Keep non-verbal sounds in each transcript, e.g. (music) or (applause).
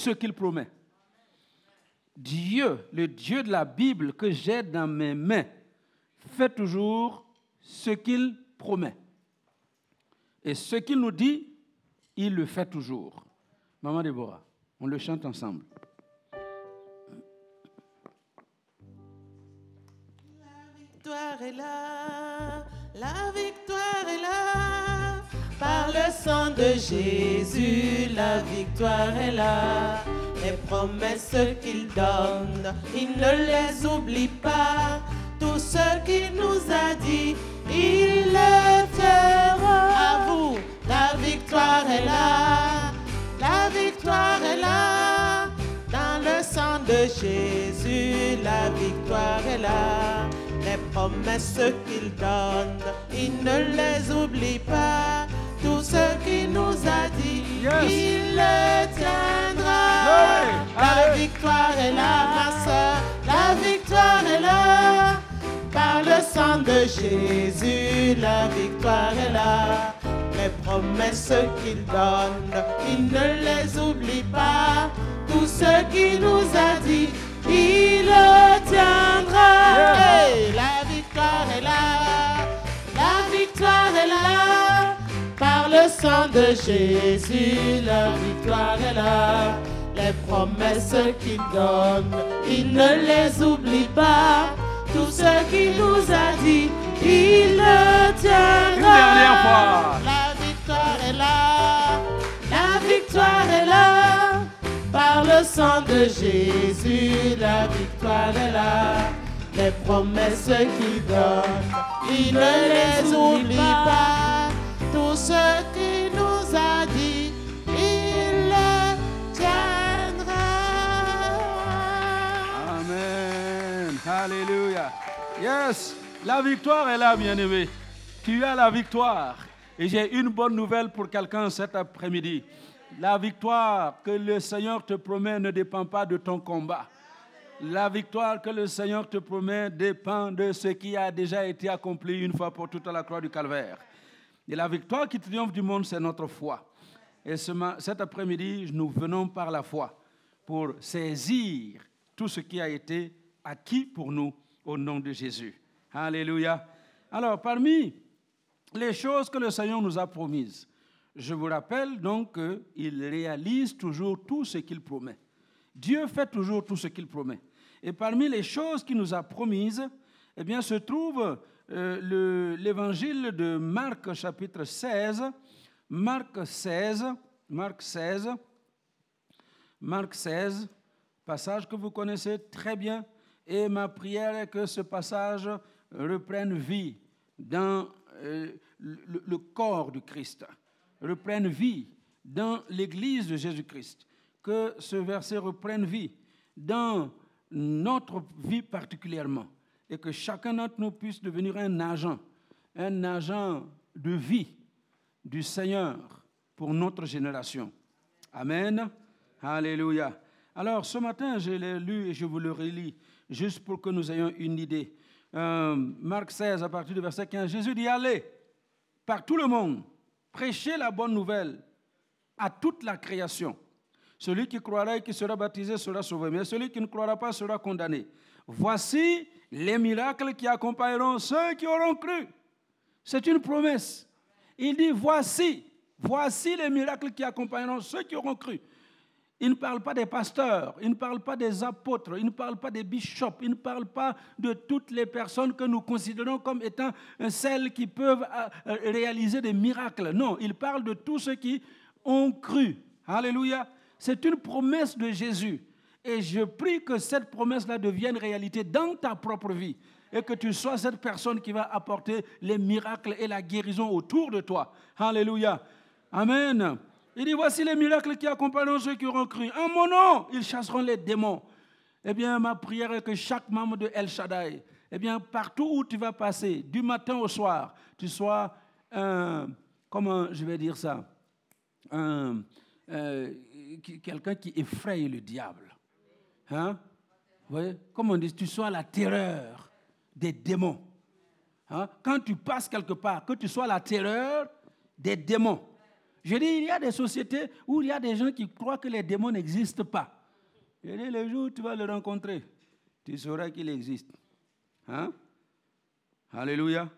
ce qu'il promet. Dieu, le Dieu de la Bible que j'ai dans mes mains, fait toujours ce qu'il promet. Et ce qu'il nous dit, il le fait toujours. Maman Déborah, on le chante ensemble. La victoire est là, la victoire est là. Par le sang de Jésus, la victoire est là. Les promesses qu'il donne, il ne les oublie pas. Tout ce qu'il nous a dit, il le fera. À vous, la victoire est là, la victoire est là. Dans le sang de Jésus, la victoire est là. Les promesses qu'il donne, il ne les oublie pas. Ce qu'il nous a dit, Yes. il le tiendra. La victoire est là, ma soeur. La victoire est là. Par le sang de Jésus, la victoire est là. Les promesses qu'il donne, il ne les oublie pas. Tout ce qu'il nous a dit, il le tiendra. Yeah. Hey, la victoire est là. La victoire est là. Le sang de Jésus, la victoire est là. Les promesses qu'il donne, il ne les oublie pas. Tout ce qu'il nous a dit, il le tiendra. Une dernière fois. La victoire est là. La victoire est là. Par le sang de Jésus, la victoire est là. Les promesses qu'il donne, il ne les oublie pas. Tout ce qu'il nous a dit, il le tiendra. Amen. Alléluia. Yes, la victoire est là, bien-aimé. Tu as la victoire. Et j'ai une bonne nouvelle pour quelqu'un cet après-midi. La victoire que le Seigneur te promet ne dépend pas de ton combat. La victoire que le Seigneur te promet dépend de ce qui a déjà été accompli une fois pour toutes à la croix du calvaire. Et la victoire qui triomphe du monde, c'est notre foi. Et ce cet après-midi, nous venons par la foi pour saisir tout ce qui a été acquis pour nous au nom de Jésus. Alléluia. Alors, parmi les choses que le Seigneur nous a promises, je vous rappelle donc qu'il réalise toujours tout ce qu'il promet. Dieu fait toujours tout ce qu'il promet. Et parmi les choses qu'il nous a promises, eh bien, se trouve euh, le- l'évangile de Marc chapitre 16, Marc 16, Marc 16, Marc 16, passage que vous connaissez très bien. Et ma prière est que ce passage reprenne vie dans euh, le, le corps du Christ, reprenne vie dans l'Église de Jésus-Christ. Que ce verset reprenne vie dans notre vie particulièrement. Et que chacun d'entre nous puisse devenir un agent, un agent de vie du Seigneur pour notre génération. Amen. Alléluia. Alors, ce matin, je l'ai lu et je vous le relis, juste pour que nous ayons une idée. Euh, Marc 16, à partir du verset 15, Jésus dit, allez par tout le monde, prêchez la bonne nouvelle à toute la création. Celui qui croira et qui sera baptisé sera sauvé, mais celui qui ne croira pas sera condamné. Voici les miracles qui accompagneront ceux qui auront cru. C'est une promesse. Il dit, voici, voici les miracles qui accompagneront ceux qui auront cru. Il ne parle pas des pasteurs, il ne parle pas des apôtres, il ne parle pas des bishops, il ne parle pas de toutes les personnes que nous considérons comme étant celles qui peuvent euh, réaliser des miracles. Non, il parle de tous ceux qui ont cru. Alléluia. C'est une promesse de Jésus. Et je prie que cette promesse-là devienne réalité dans ta propre vie. Et que tu sois cette personne qui va apporter les miracles et la guérison autour de toi. Alléluia. Amen. Il dit, voici les miracles qui accompagneront ceux qui auront cru. En mon nom, ils chasseront les démons. Eh bien, ma prière est que chaque membre de El Shaddai, eh bien, partout où tu vas passer, du matin au soir, tu sois un, comment je vais dire ça, un, euh, quelqu'un qui effraie le diable. Hein? Vous voyez? Comme on dit, tu sois la terreur des démons. Hein? Quand tu passes quelque part, que tu sois la terreur des démons. Je dis, il y a des sociétés où il y a des gens qui croient que les démons n'existent pas. Je dis, le jour où tu vas le rencontrer, tu sauras qu'il existe. Hein? Alléluia.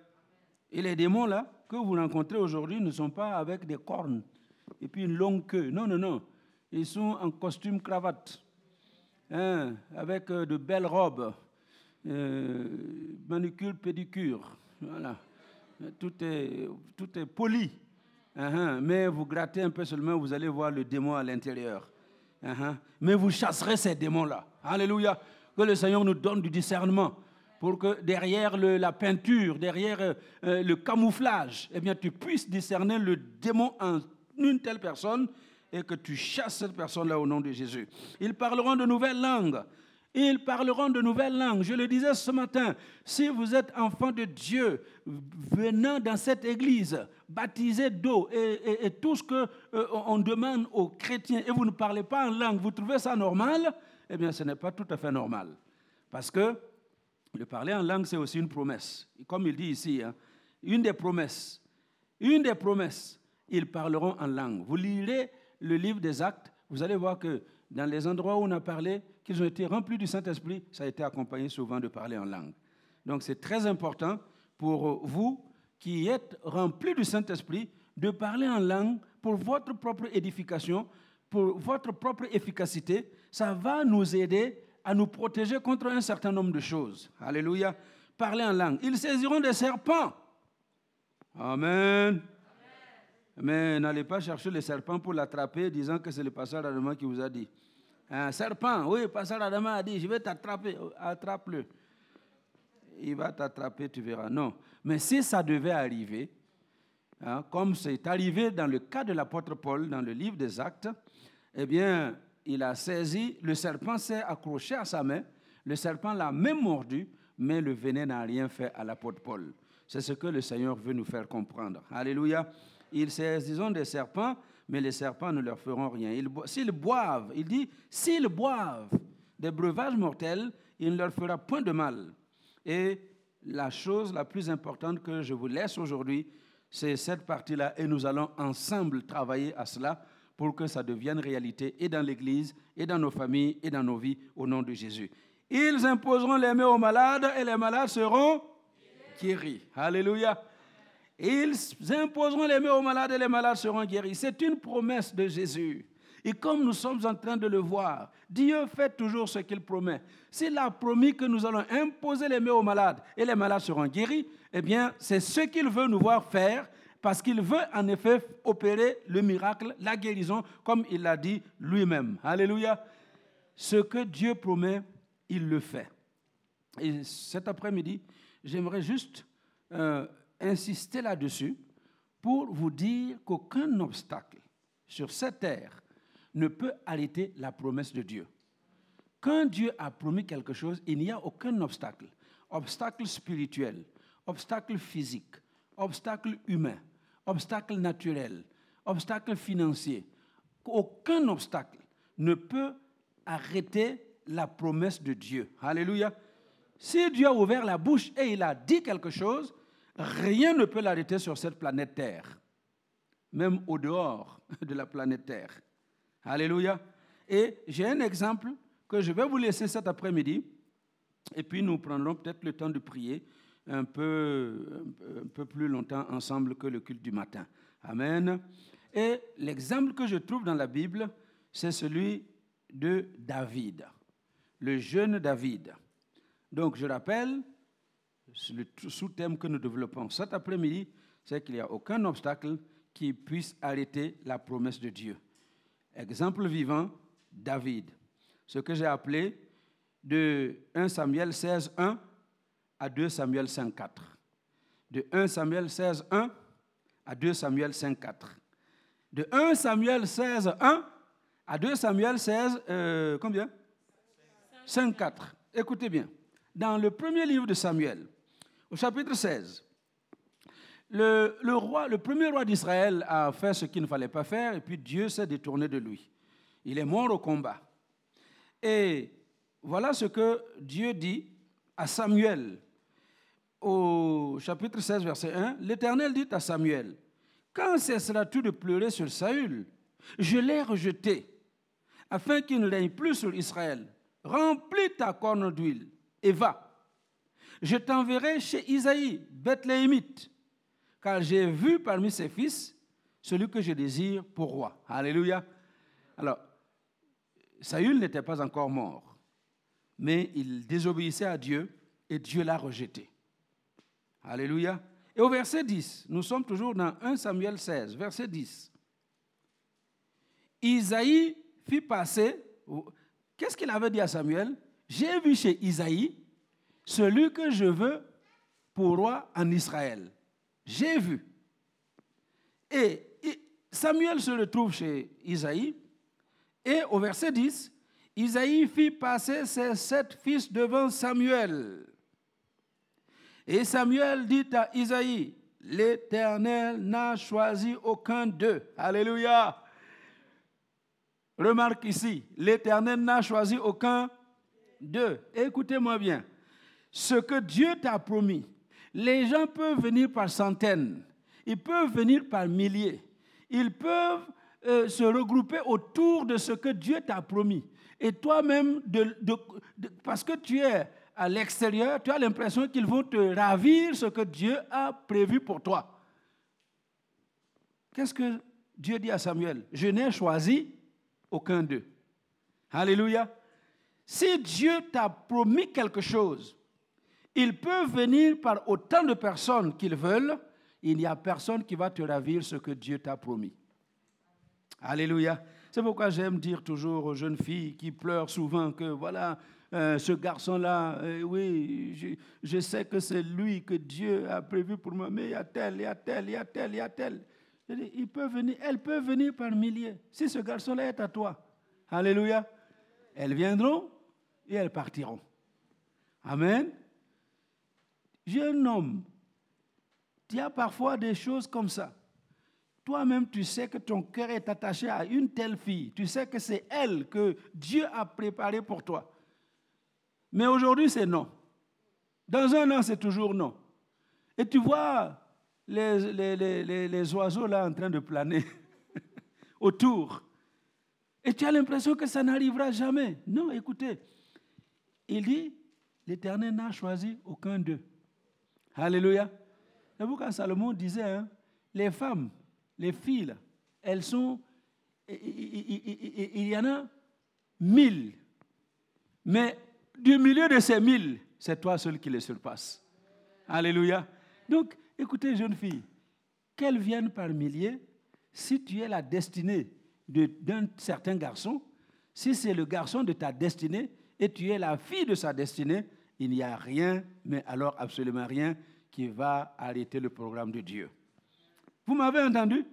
Et les démons là que vous rencontrez aujourd'hui ne sont pas avec des cornes et puis une longue queue. Non, non, non. Ils sont en costume cravate, hein, avec euh, de belles robes, euh, manucure, pédicure. Voilà. Tout est, tout est poli. Uh-huh. Mais vous grattez un peu seulement, vous allez voir le démon à l'intérieur. Mais vous chasserez ces démons-là. Alléluia. Que le Seigneur nous donne du discernement pour que derrière la peinture, derrière euh, euh, le camouflage, eh bien, tu puisses discerner le démon en une telle personne et que tu chasses cette personne-là au nom de Jésus. Ils parleront de nouvelles langues. Ils parleront de nouvelles langues. Je le disais ce matin, si vous êtes enfant de Dieu, venant dans cette église, baptisé d'eau et, tout ce qu'on euh, demande aux chrétiens, et vous ne parlez pas en langue, vous trouvez ça normal? Eh bien, ce n'est pas tout à fait normal. Parce que le parler en langue, c'est aussi une promesse. Comme il dit ici, hein, une des promesses, une des promesses, ils parleront en langue. Vous lirez le livre des actes, vous allez voir que dans les endroits où on a parlé, qu'ils ont été remplis du Saint-Esprit, ça a été accompagné souvent de parler en langue. Donc c'est très important pour vous qui êtes remplis du Saint-Esprit de parler en langue pour votre propre édification, pour votre propre efficacité. Ça va nous aider à nous protéger contre un certain nombre de choses. Alléluia. Parler en langue. Ils saisiront des serpents. Amen. Mais n'allez pas chercher le serpent pour l'attraper, disant que c'est le pasteur Adama qui vous a dit. Un serpent, oui, pasteur Adama a dit, je vais t'attraper. Attrape-le. Il va t'attraper, tu verras. Non. Mais si ça devait arriver, hein, comme c'est arrivé dans le cas de l'apôtre Paul dans le livre des Actes, eh bien, il a saisi, le serpent s'est accroché à sa main, le serpent l'a même mordu, mais le venin n'a rien fait à l'apôtre Paul. C'est ce que le Seigneur veut nous faire comprendre. Alléluia. Ils saisiront des serpents, mais les serpents ne leur feront rien. S'ils boivent, il dit, s'ils boivent des breuvages mortels, il ne leur fera point de mal. Et la chose la plus importante que je vous laisse aujourd'hui, c'est cette partie-là, et nous allons ensemble travailler à cela pour que ça devienne réalité et dans l'Église, et dans nos familles, et dans nos vies, au nom de Jésus. Ils imposeront les mains aux malades et les malades seront guéris. Alléluia. Ils imposeront les mains aux malades et les malades seront guéris. C'est une promesse de Jésus. Et comme nous sommes en train de le voir, Dieu fait toujours ce qu'il promet. S'il a promis que nous allons imposer les mains aux malades et les malades seront guéris, eh bien, c'est ce qu'il veut nous voir faire parce qu'il veut en effet opérer le miracle, la guérison, comme il l'a dit lui-même. Alléluia. Ce que Dieu promet, il le fait. Et cet après-midi, j'aimerais juste euh, insister là-dessus pour vous dire qu'aucun obstacle sur cette terre ne peut arrêter la promesse de Dieu. Quand Dieu a promis quelque chose, il n'y a aucun obstacle. Obstacle spirituel, obstacle physique, obstacle humain, obstacle naturel, obstacle financier. Aucun obstacle ne peut arrêter la promesse de Dieu. Alléluia. Si Dieu a ouvert la bouche et il a dit quelque chose, rien ne peut l'arrêter sur cette planète Terre, même au dehors (laughs) de la planète Terre. Alléluia. Et j'ai un exemple que je vais vous laisser cet après-midi, et puis nous prendrons peut-être le temps de prier un peu, un peu plus longtemps ensemble que le culte du matin. Amen. Et l'exemple que je trouve dans la Bible, c'est celui de David, le jeune David. Donc je rappelle, le sous-thème que nous développons cet après-midi, c'est qu'il n'y a aucun obstacle qui puisse arrêter la promesse de Dieu. Exemple vivant, David. Ce que j'ai appelé de 1 Samuel 16, 1 à 2 Samuel 5, 4. De 1 Samuel 16, 1 à 2 Samuel 5, 4. De 1 Samuel 16, 1 à 2 Samuel 16, euh, combien? 5, 4. Écoutez bien. Dans le premier livre de Samuel, au chapitre 16, le, premier roi d'Israël a fait ce qu'il ne fallait pas faire et puis Dieu s'est détourné de lui. Il est mort au combat. Et voilà ce que Dieu dit à Samuel au chapitre 16, verset 1, l'Éternel dit à Samuel, quand cesseras-tu de pleurer sur Saül? Je l'ai rejeté, afin qu'il ne règne plus sur Israël. Remplis ta corne d'huile et va. Je t'enverrai chez Isaïe, Bethléemite, car j'ai vu parmi ses fils celui que je désire pour roi. Alléluia. Alors, Saül n'était pas encore mort, mais il désobéissait à Dieu et Dieu l'a rejeté. Alléluia. Et au verset 10, nous sommes toujours dans 1 Samuel 16, verset 10. Isaïe fit passer, qu'est-ce qu'il avait dit à Samuel? J'ai vu chez Isaïe celui que je veux pour roi en Israël. J'ai vu. Et Samuel se retrouve chez Isaïe, et au verset 10, Isaïe fit passer ses sept fils devant Samuel. Et Samuel dit à Isaïe, l'Éternel n'a choisi aucun d'eux. Alléluia. Remarque ici, l'Éternel n'a choisi aucun d'eux. Écoutez-moi bien. Ce que Dieu t'a promis, les gens peuvent venir par centaines, ils peuvent venir par milliers, ils peuvent euh, se regrouper autour de ce que Dieu t'a promis. Et toi-même, parce que tu es à l'extérieur, tu as l'impression qu'ils vont te ravir ce que Dieu a prévu pour toi. Qu'est-ce que Dieu dit à Samuel? Je n'ai choisi aucun d'eux. Alléluia. Si Dieu t'a promis quelque chose, il peut venir par autant de personnes qu'ils veulent, il n'y a personne qui va te ravir ce que Dieu t'a promis. Alléluia. C'est pourquoi j'aime dire toujours aux jeunes filles qui pleurent souvent que voilà, euh, ce garçon-là, euh, oui, je, sais que c'est lui que Dieu a prévu pour moi, mais il y a tel, il y a tel, il y a tel, il y a tel. Il peut venir, elle peut venir par milliers. Si ce garçon-là est à toi, Alléluia, elles viendront et elles partiront. Amen. Jeune homme, il y a parfois des choses comme ça. Toi-même, tu sais que ton cœur est attaché à une telle fille. Tu sais que c'est elle que Dieu a préparée pour toi. Mais aujourd'hui, c'est non. Dans un an, c'est toujours non. Et tu vois les, les, les, oiseaux là en train de planer (laughs) autour. Et tu as l'impression que ça n'arrivera jamais. Non, écoutez. Il dit, l'Éternel n'a choisi aucun d'eux. Alléluia. C'est pourquoi Salomon disait, hein, les femmes, les filles, elles sont, il y en a mille. Mais du milieu de ces mille, c'est toi seul qui les surpasse. Alléluia. Donc, écoutez, jeune fille, qu'elles viennent par milliers, si tu es la destinée d'un certain garçon, si c'est le garçon de ta destinée et tu es la fille de sa destinée, il n'y a rien, mais alors absolument rien, qui va arrêter le programme de Dieu. Vous m'avez entendu?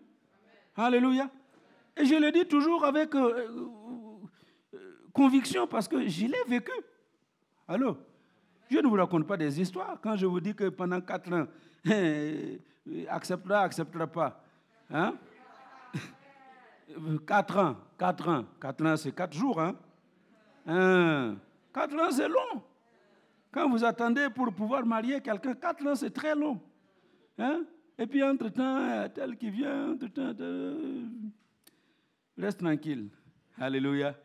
Alléluia. Et je le dis toujours avec euh, euh, conviction parce que je l'ai vécu. Allô? Je ne vous raconte pas des histoires quand je vous dis que pendant quatre ans, (laughs) acceptera, acceptera pas. Hein? (laughs) Quatre ans, quatre ans, quatre ans, c'est quatre jours. Hein? hein? Quatre ans, c'est long. Quand vous attendez pour pouvoir marier quelqu'un, quatre ans, c'est très long. Hein? Et puis, entre-temps, tel qui vient, entre-temps, reste tranquille. Alléluia.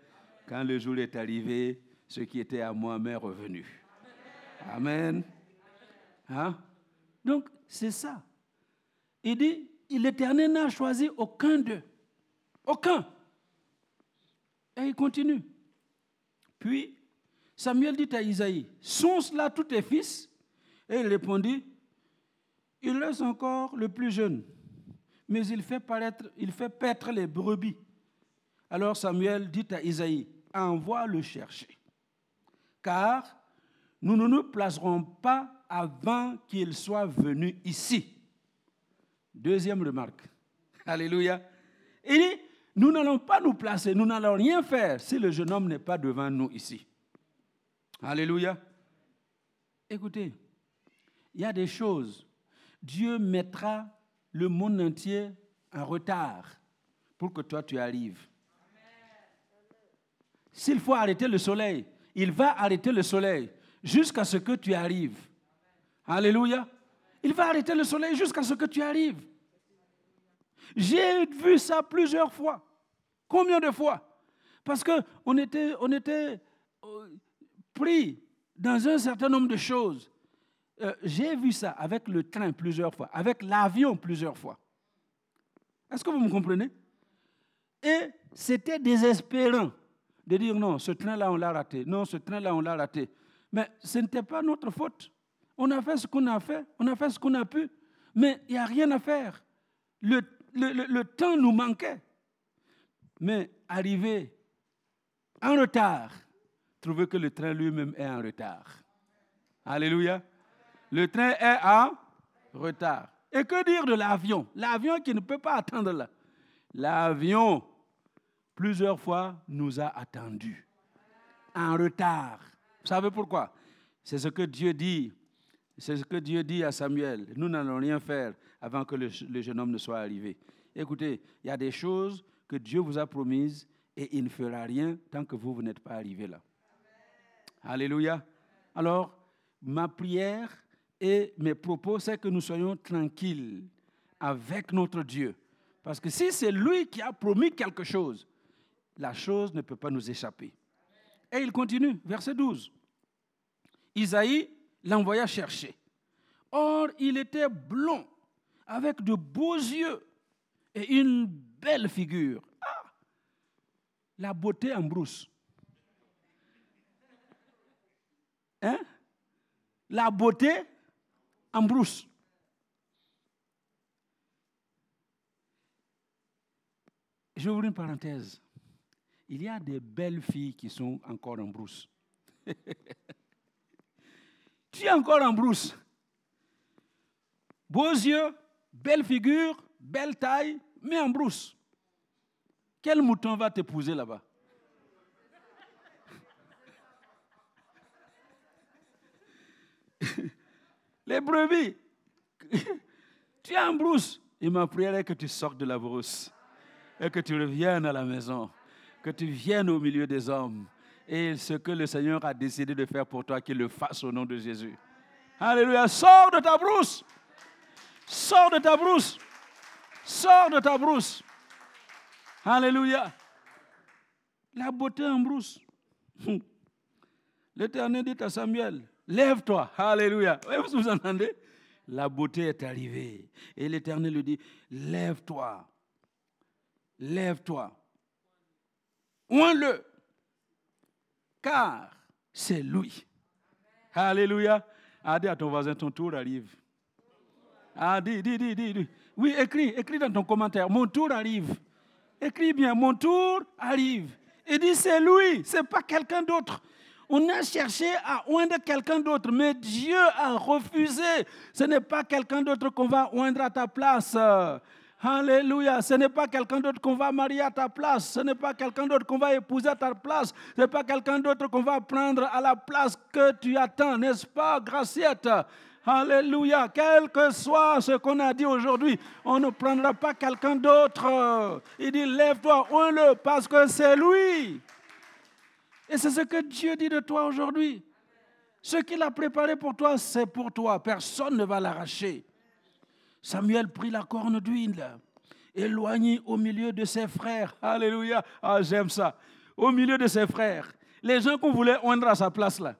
Quand le jour est arrivé, ce qui était à moi m'est revenu. Amen. Hein? Donc, c'est ça. Il dit, l'Éternel n'a choisi aucun d'eux. Aucun. Et il continue. Puis, Samuel dit à Isaïe, sont cela tous tes fils Et il répondit, il laisse encore le plus jeune, mais il fait, paraître, il fait paître les brebis. Alors Samuel dit à Isaïe, envoie le chercher, car nous ne nous placerons pas avant qu'il soit venu ici. Deuxième remarque. Alléluia. Il dit, nous n'allons pas nous placer, nous n'allons rien faire si le jeune homme n'est pas devant nous ici. Alléluia. Écoutez, il y a des choses. Dieu mettra le monde entier en retard pour que toi tu arrives. S'il faut arrêter le soleil, il va arrêter le soleil jusqu'à ce que tu arrives. Alléluia. Il va arrêter le soleil jusqu'à ce que tu arrives. J'ai vu ça plusieurs fois. Combien de fois? Parce qu'on était, on était euh, pris dans un certain nombre de choses. Euh, j'ai vu ça avec le train plusieurs fois, avec l'avion plusieurs fois. Est-ce que vous me comprenez? Et c'était désespérant de dire non, ce train-là, on l'a raté. Non, ce train-là, on l'a raté. Mais ce n'était pas notre faute. On a fait ce qu'on a fait, on a fait ce qu'on a pu, mais il n'y a rien à faire. Le, le, le, temps nous manquait. Mais arriver en retard, trouver que le train lui-même est en retard. Alléluia. Le train est en retard. Et que dire de l'avion? L'avion qui ne peut pas attendre là. L'avion, plusieurs fois, nous a attendus. En retard. Vous savez pourquoi? C'est ce que Dieu dit. C'est ce que Dieu dit à Samuel. Nous n'allons rien faire avant que le, jeune homme ne soit arrivé. Écoutez, il y a des choses que Dieu vous a promises et il ne fera rien tant que vous, vous n'êtes pas arrivé là. Alléluia. Alors, ma prière et mes propos, c'est que nous soyons tranquilles avec notre Dieu. Parce que si c'est lui qui a promis quelque chose, la chose ne peut pas nous échapper. Et il continue, verset 12. Isaïe l'envoya chercher. Or, il était blond, avec de beaux yeux et une belle figure. Ah, la beauté en brousse. Hein? La beauté en brousse. Je ouvrir une parenthèse. Il y a des belles filles qui sont encore en brousse. (laughs) tu es encore en brousse. Beaux yeux, belle figure, belle taille, mais en brousse. Quel mouton va t'épouser là-bas? Les brebis, (laughs) tu es en brousse. Et ma prière est que tu sortes de la brousse et que tu reviennes à la maison, que tu viennes au milieu des hommes. Et ce que le Seigneur a décidé de faire pour toi, qu'il le fasse au nom de Jésus. Alléluia. Sors de ta brousse. Sors de ta brousse. Sors de ta brousse. Alléluia. La beauté en brousse. (laughs) L'Éternel dit à Samuel, lève-toi. Alléluia. Vous entendez? La beauté est arrivée. Et l'Éternel lui dit, lève-toi. Lève-toi. Oins-le. Car c'est lui. Alléluia. Ah, dis à ton voisin, ton tour arrive. Ah, dis, dis, dis, dis. Oui, écris, écris dans ton commentaire. Mon tour arrive. Écris bien, mon tour arrive. Et dis, c'est lui, c'est pas quelqu'un d'autre. On a cherché à oindre quelqu'un d'autre, mais Dieu a refusé. Ce n'est pas quelqu'un d'autre qu'on va oindre à ta place. Alléluia. Ce n'est pas quelqu'un d'autre qu'on va marier à ta place. Ce n'est pas quelqu'un d'autre qu'on va épouser à ta place. Ce n'est pas quelqu'un d'autre qu'on va prendre à la place que tu attends, n'est-ce pas, Graciette? Alléluia. Quel que soit ce qu'on a dit aujourd'hui, on ne prendra pas quelqu'un d'autre. Il dit, lève-toi, oins-le, parce que c'est lui. Et c'est ce que Dieu dit de toi aujourd'hui. Ce qu'il a préparé pour toi, c'est pour toi. Personne ne va l'arracher. Samuel prit la corne d'huile, éloigné au milieu de ses frères. Alléluia. Ah, j'aime ça. Au milieu de ses frères. Les gens qu'on voulait oindre à sa place là,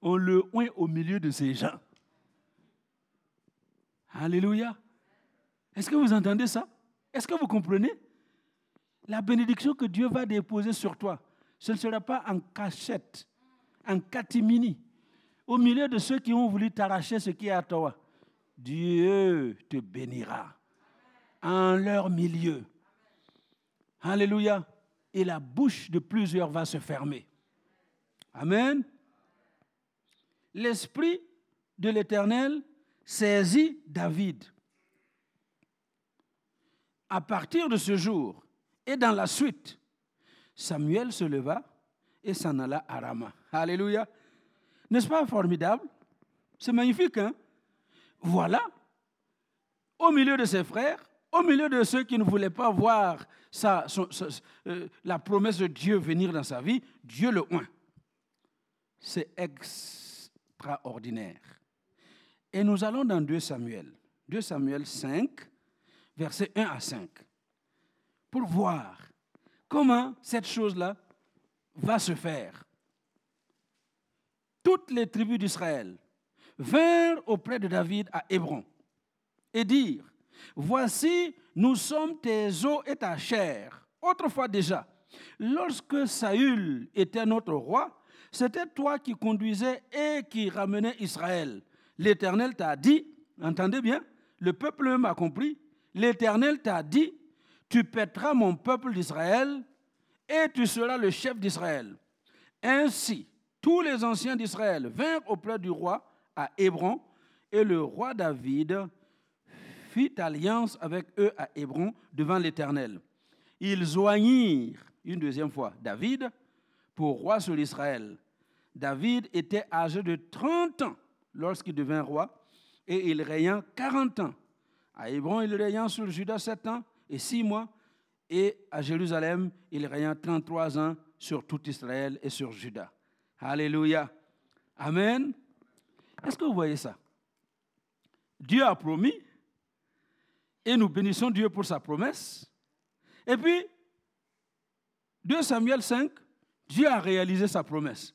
on le oint au milieu de ces gens. Alléluia. Est-ce que vous entendez ça? Est-ce que vous comprenez? La bénédiction que Dieu va déposer sur toi, ce ne sera pas en cachette, en catimini, au milieu de ceux qui ont voulu t'arracher ce qui est à toi. Dieu te bénira en leur milieu. Alléluia. Et la bouche de plusieurs va se fermer. Amen. L'Esprit de l'Éternel saisit David. À partir de ce jour et dans la suite, Samuel se leva et s'en alla à Rama. Alléluia. N'est-ce pas formidable? C'est magnifique, hein? Voilà. Au milieu de ses frères, au milieu de ceux qui ne voulaient pas voir euh, la promesse de Dieu venir dans sa vie, Dieu le oint. C'est extraordinaire. Et nous allons dans 2 Samuel. 2 Samuel 5, versets 1 à 5, pour voir comment cette chose-là va se faire? Toutes les tribus d'Israël vinrent auprès de David à Hébron et dirent, Voici, nous sommes tes os et ta chair. Autrefois déjà, lorsque Saül était notre roi, c'était toi qui conduisais et qui ramenais Israël. L'Éternel t'a dit, entendez bien, le peuple même a compris, l'Éternel t'a dit, tu pèteras mon peuple d'Israël et tu seras le chef d'Israël. Ainsi, tous les anciens d'Israël vinrent auprès du roi à Hébron et le roi David fit alliance avec eux à Hébron devant l'Éternel. Ils joignirent une deuxième fois David pour roi sur Israël. David était âgé de 30 ans lorsqu'il devint roi et il régna 40 ans. À Hébron, il régna sur Juda 7 ans et 6 mois et à Jérusalem, il régna 33 ans sur tout Israël et sur Juda. Alléluia. Amen. Est-ce que vous voyez ça? Dieu a promis et nous bénissons Dieu pour sa promesse. Et puis, 2 Samuel 5, Dieu a réalisé sa promesse.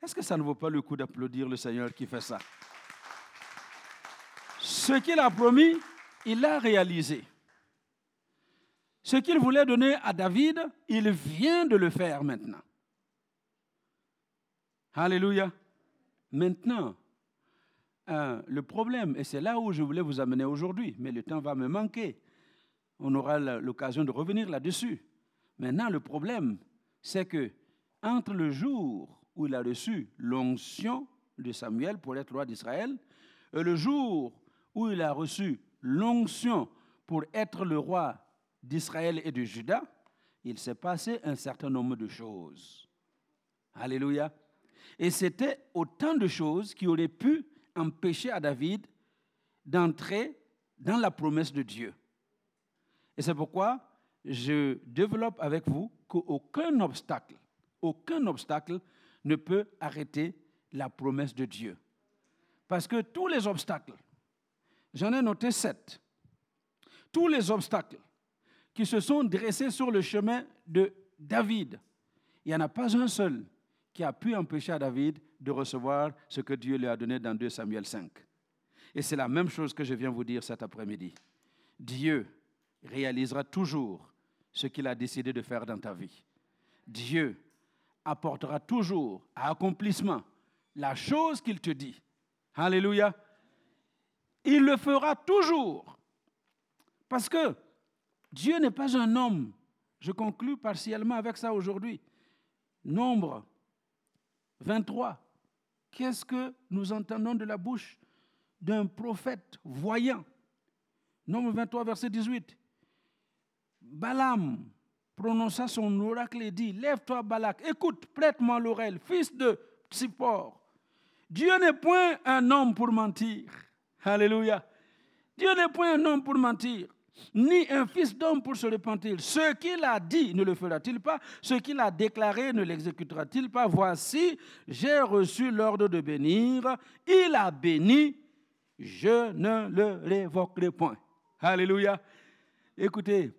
Est-ce que ça ne vaut pas le coup d'applaudir le Seigneur qui fait ça? Ce qu'il a promis, il l'a réalisé. Ce qu'il voulait donner à David, il vient de le faire maintenant. Alléluia. Maintenant, euh, le problème, et c'est là où je voulais vous amener aujourd'hui, mais le temps va me manquer. On aura l'occasion de revenir là-dessus. Maintenant, le problème, c'est que entre le jour où il a reçu l'onction de Samuel pour être roi d'Israël et le jour où il a reçu l'onction pour être le roi d'Israël et de Juda, il s'est passé un certain nombre de choses. Alléluia. Et c'était autant de choses qui auraient pu empêcher à David d'entrer dans la promesse de Dieu. Et c'est pourquoi je développe avec vous qu'aucun obstacle, aucun obstacle ne peut arrêter la promesse de Dieu. Parce que tous les obstacles, j'en ai noté sept, tous les obstacles qui se sont dressés sur le chemin de David, il n'y en a pas un seul qui a pu empêcher à David de recevoir ce que Dieu lui a donné dans 2 Samuel 5. Et c'est la même chose que je viens vous dire cet après-midi. Dieu réalisera toujours ce qu'il a décidé de faire dans ta vie. Dieu apportera toujours à accomplissement la chose qu'il te dit. Alléluia. Il le fera toujours. Parce que Dieu n'est pas un homme. Je conclus partiellement avec ça aujourd'hui. Nombre 23. Qu'est-ce que nous entendons de la bouche d'un prophète voyant? Nombre 23, verset 18. Balaam prononça son oracle et dit, Lève-toi Balak, écoute, prête-moi l'oreille, fils de Tsippor. Dieu n'est point un homme pour mentir. Alléluia. Dieu n'est point un homme pour mentir ni un fils d'homme pour se repentir. Ce qu'il a dit ne le fera-t-il pas? Ce qu'il a déclaré ne l'exécutera-t-il pas? Voici, j'ai reçu l'ordre de bénir. Il a béni. Je ne le révoquerai point. Alléluia. Écoutez,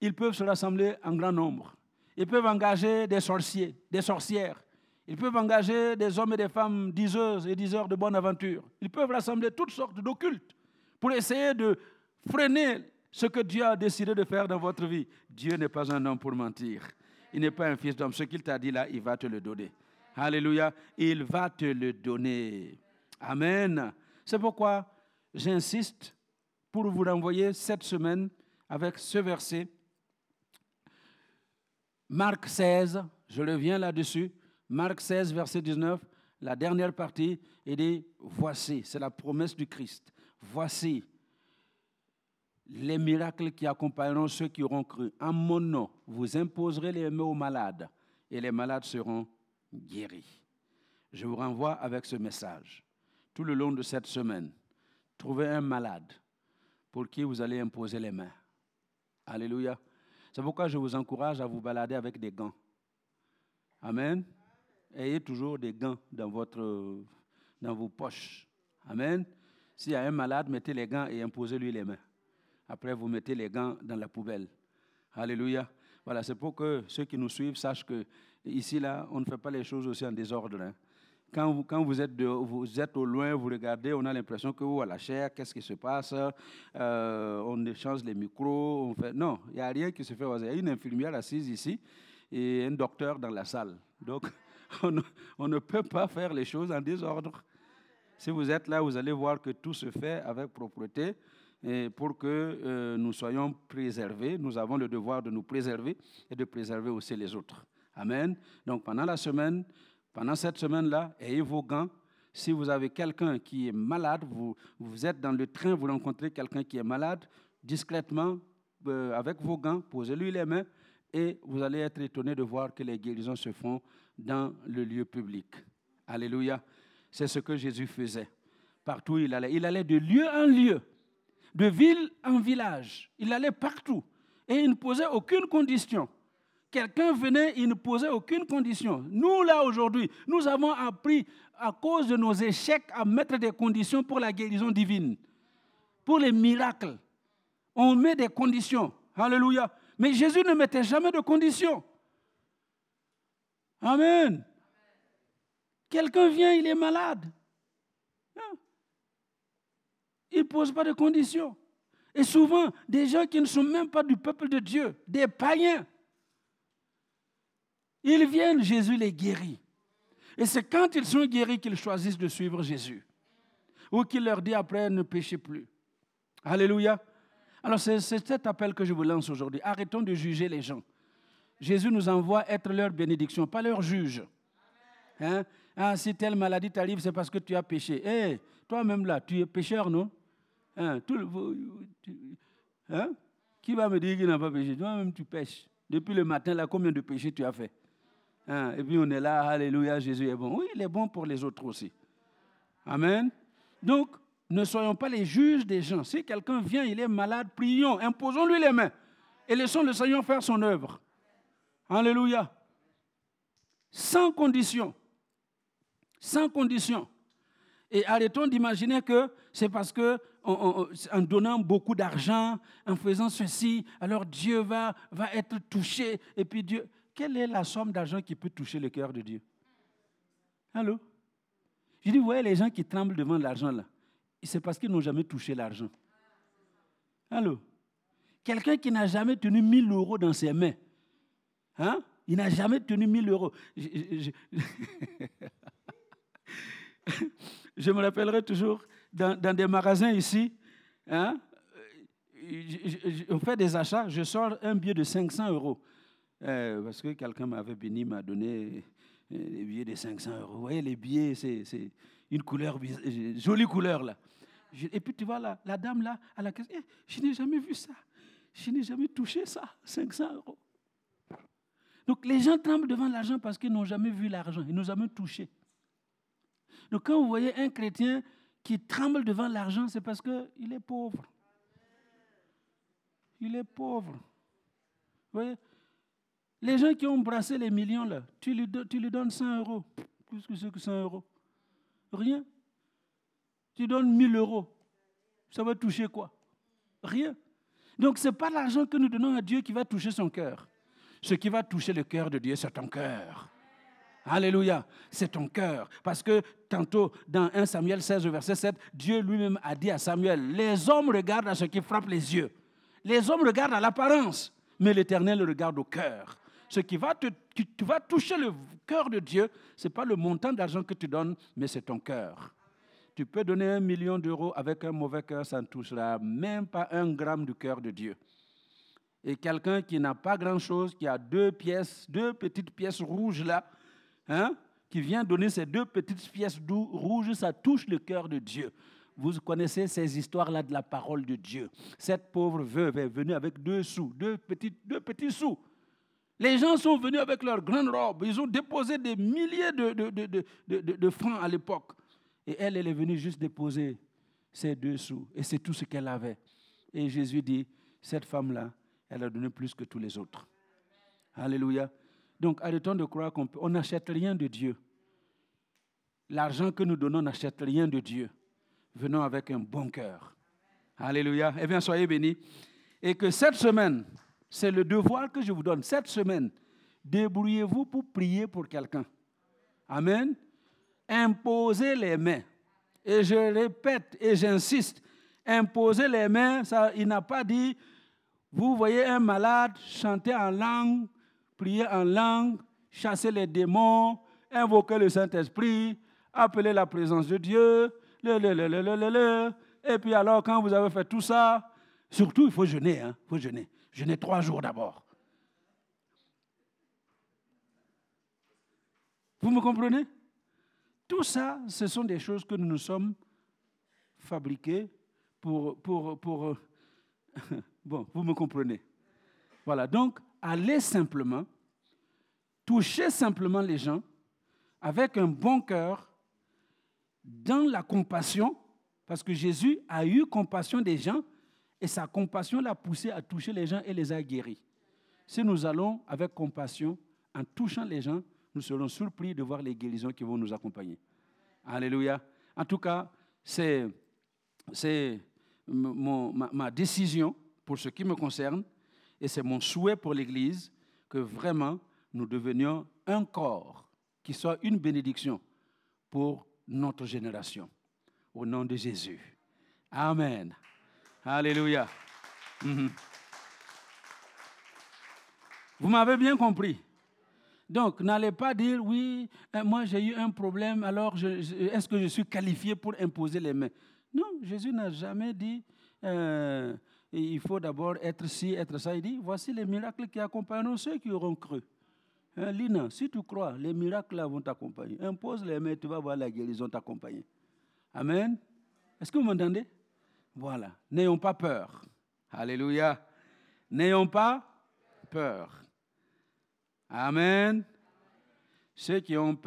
ils peuvent se rassembler en grand nombre. Ils peuvent engager des sorciers, des sorcières. Ils peuvent engager des hommes et des femmes diseuses et diseurs de bonne aventure. Ils peuvent rassembler toutes sortes d'occultes pour essayer de freiner ce que Dieu a décidé de faire dans votre vie. Dieu n'est pas un homme pour mentir. Il n'est pas un fils d'homme. Ce qu'il t'a dit là, il va te le donner. Alléluia. Il va te le donner. Amen. C'est pourquoi j'insiste pour vous renvoyer cette semaine avec ce verset. Marc 16, je reviens là-dessus. Marc 16, verset 19, la dernière partie, il dit, voici, c'est la promesse du Christ. Voici, les miracles qui accompagneront ceux qui auront cru. En mon nom, vous imposerez les mains aux malades et les malades seront guéris. Je vous renvoie avec ce message. Tout le long de cette semaine, trouvez un malade pour qui vous allez imposer les mains. Alléluia. C'est pourquoi je vous encourage à vous balader avec des gants. Amen. Ayez toujours des gants dans, votre, dans vos poches. Amen. S'il y a un malade, mettez les gants et imposez-lui les mains. Après, vous mettez les gants dans la poubelle. Alléluia. Voilà, c'est pour que ceux qui nous suivent sachent que ici, là, on ne fait pas les choses aussi en désordre. hein. Quand, vous, êtes au loin, vous regardez, on a l'impression que vous, à la chair, qu'est-ce qui se passe Euh, On échange les micros. On fait... Non, il n'y a rien qui se fait. Il y a une infirmière assise ici et un docteur dans la salle. Donc, (laughs) on ne peut pas faire les choses en désordre. Si vous êtes là, vous allez voir que tout se fait avec propreté. Et pour que euh, nous soyons préservés, nous avons le devoir de nous préserver et de préserver aussi les autres. Amen. Donc pendant la semaine, pendant cette semaine-là, ayez vos gants. Si vous avez quelqu'un qui est malade, vous, vous êtes dans le train, vous rencontrez quelqu'un qui est malade, discrètement, euh, avec vos gants, posez-lui les mains et vous allez être étonné de voir que les guérisons se font dans le lieu public. Alléluia. C'est ce que Jésus faisait. Partout où il allait. Il allait de lieu en lieu, de ville en village. Il allait partout. Et il ne posait aucune condition. Quelqu'un venait, il ne posait aucune condition. Nous, là, aujourd'hui, nous avons appris, à cause de nos échecs, à mettre des conditions pour la guérison divine, pour les miracles. On met des conditions. Alléluia. Mais Jésus ne mettait jamais de conditions. Amen. Quelqu'un vient, il est malade. Il ne pose pas de conditions. Et souvent, des gens qui ne sont même pas du peuple de Dieu, des païens, ils viennent, Jésus les guérit. Et c'est quand ils sont guéris qu'ils choisissent de suivre Jésus. Ou qu'il leur dit après, ne péchez plus. Alléluia. Alors c'est cet appel que je vous lance aujourd'hui. Arrêtons de juger les gens. Jésus nous envoie être leur bénédiction, pas leur juge. Hein? Ah, si telle maladie t'arrive, c'est parce que tu as péché. Eh, toi-même là, tu es pécheur, non? Hein, hein? Qui va me dire qu'il n'a pas péché? Toi-même, tu pêches. Depuis le matin, là, combien de péchés tu as fait? Hein? Et puis on est là, Alléluia, Jésus est bon. Oui, il est bon pour les autres aussi. Amen. Donc, ne soyons pas les juges des gens. Si quelqu'un vient, il est malade, prions, imposons-lui les mains et laissons le Seigneur faire son œuvre. Alléluia. Sans condition. Sans condition. Et arrêtons d'imaginer que c'est parce que en, donnant beaucoup d'argent, en faisant ceci, alors Dieu va, va être touché. Et puis Dieu, quelle est la somme d'argent qui peut toucher le cœur de Dieu? Allô? Je dis, vous voyez les gens qui tremblent devant l'argent là, c'est parce qu'ils n'ont jamais touché l'argent. Allô? Quelqu'un qui n'a jamais tenu 1000 euros dans ses mains, hein? Il n'a jamais tenu 1000 euros. Je- (laughs) (laughs) je me rappellerai toujours dans, des magasins ici, hein, on fait des achats, je sors un billet de 500 euros. Euh, parce que quelqu'un m'avait béni, m'a donné euh, des billets de 500 euros. Vous voyez, les billets, c'est une couleur, euh, jolie couleur là. Et puis tu vois la, la dame là, à la caisse, Eh, je n'ai jamais vu ça. Je n'ai jamais touché ça, 500 euros. Donc les gens tremblent devant l'argent parce qu'ils n'ont jamais vu l'argent, ils n'ont jamais touché. Donc quand vous voyez un chrétien qui tremble devant l'argent, c'est parce qu'il est pauvre. Il est pauvre. Vous voyez? Les gens qui ont brassé les millions, là, tu lui, tu lui donnes 100 euros. Plus que ce que 100 euros. Rien. Tu donnes 1000 euros. Ça va toucher quoi? Rien. Donc ce n'est pas l'argent que nous donnons à Dieu qui va toucher son cœur. Ce qui va toucher le cœur de Dieu, c'est ton cœur. Alléluia, c'est ton cœur. Parce que tantôt, dans 1 Samuel 16, verset 7, Dieu lui-même a dit à Samuel, les hommes regardent à ce qui frappe les yeux. Les hommes regardent à l'apparence, mais l'Éternel regarde au cœur. Ce qui va te, toucher le cœur de Dieu, ce n'est pas le montant d'argent que tu donnes, mais c'est ton cœur. Tu peux donner un million d'euros avec un mauvais cœur, ça ne touchera même pas un gramme du cœur de Dieu. Et quelqu'un qui n'a pas grand-chose, qui a deux pièces, deux petites pièces rouges là, hein, qui vient donner ces deux petites pièces rouges, ça touche le cœur de Dieu. Vous connaissez ces histoires-là de la parole de Dieu. Cette pauvre veuve est venue avec deux sous, deux petits, deux petits sous. Les gens sont venus avec leurs grandes robes. Ils ont déposé des milliers de francs à l'époque. Et elle, elle est venue juste déposer ses deux sous. Et c'est tout ce qu'elle avait. Et Jésus dit, cette femme-là, elle a donné plus que tous les autres. Alléluia. Donc arrêtons de croire qu'on peut- on n'achète rien de Dieu. L'argent que nous donnons n'achète rien de Dieu. Venons avec un bon cœur. Alléluia. Eh bien, soyez bénis. Et que cette semaine, c'est le devoir que je vous donne. Cette semaine, débrouillez-vous pour prier pour quelqu'un. Amen. Imposez les mains. Et je répète et j'insiste, imposer les mains, il n'a pas dit, vous voyez un malade chanter en langue, prier en langue, chasser les démons, invoquer le Saint-Esprit, appeler la présence de Dieu, le, le, le, et puis alors quand vous avez fait tout ça, surtout il faut jeûner, hein, il faut jeûner. Jeûner trois jours d'abord. Vous me comprenez? Tout ça, ce sont des choses que nous nous sommes fabriquées pour... pour, pour (laughs) bon, vous me comprenez. Voilà, donc allez simplement, touchez simplement les gens avec un bon cœur, dans la compassion, parce que Jésus a eu compassion des gens et sa compassion l'a poussé à toucher les gens et les a guéris. Si nous allons avec compassion, en touchant les gens, nous serons surpris de voir les guérisons qui vont nous accompagner. Alléluia. En tout cas, c'est ma décision pour ce qui me concerne et c'est mon souhait pour l'Église que vraiment nous devenions un corps qui soit une bénédiction pour notre génération. Au nom de Jésus. Amen. Alléluia. Mhm. Vous m'avez bien compris. Donc, n'allez pas dire, oui, euh, moi j'ai eu un problème, alors est-ce que je suis qualifié pour imposer les mains? Non, Jésus n'a jamais dit, euh, il faut d'abord être ci, être ça. Il dit, voici les miracles qui accompagneront ceux qui auront cru. Hein, Lina, si tu crois, les miracles vont t'accompagner. Impose les mains, tu vas voir la guérison t'accompagner. Amen. Est-ce que vous m'entendez? Voilà. N'ayons pas peur. Alléluia. N'ayons pas peur. Amen. Ceux qui ont peur,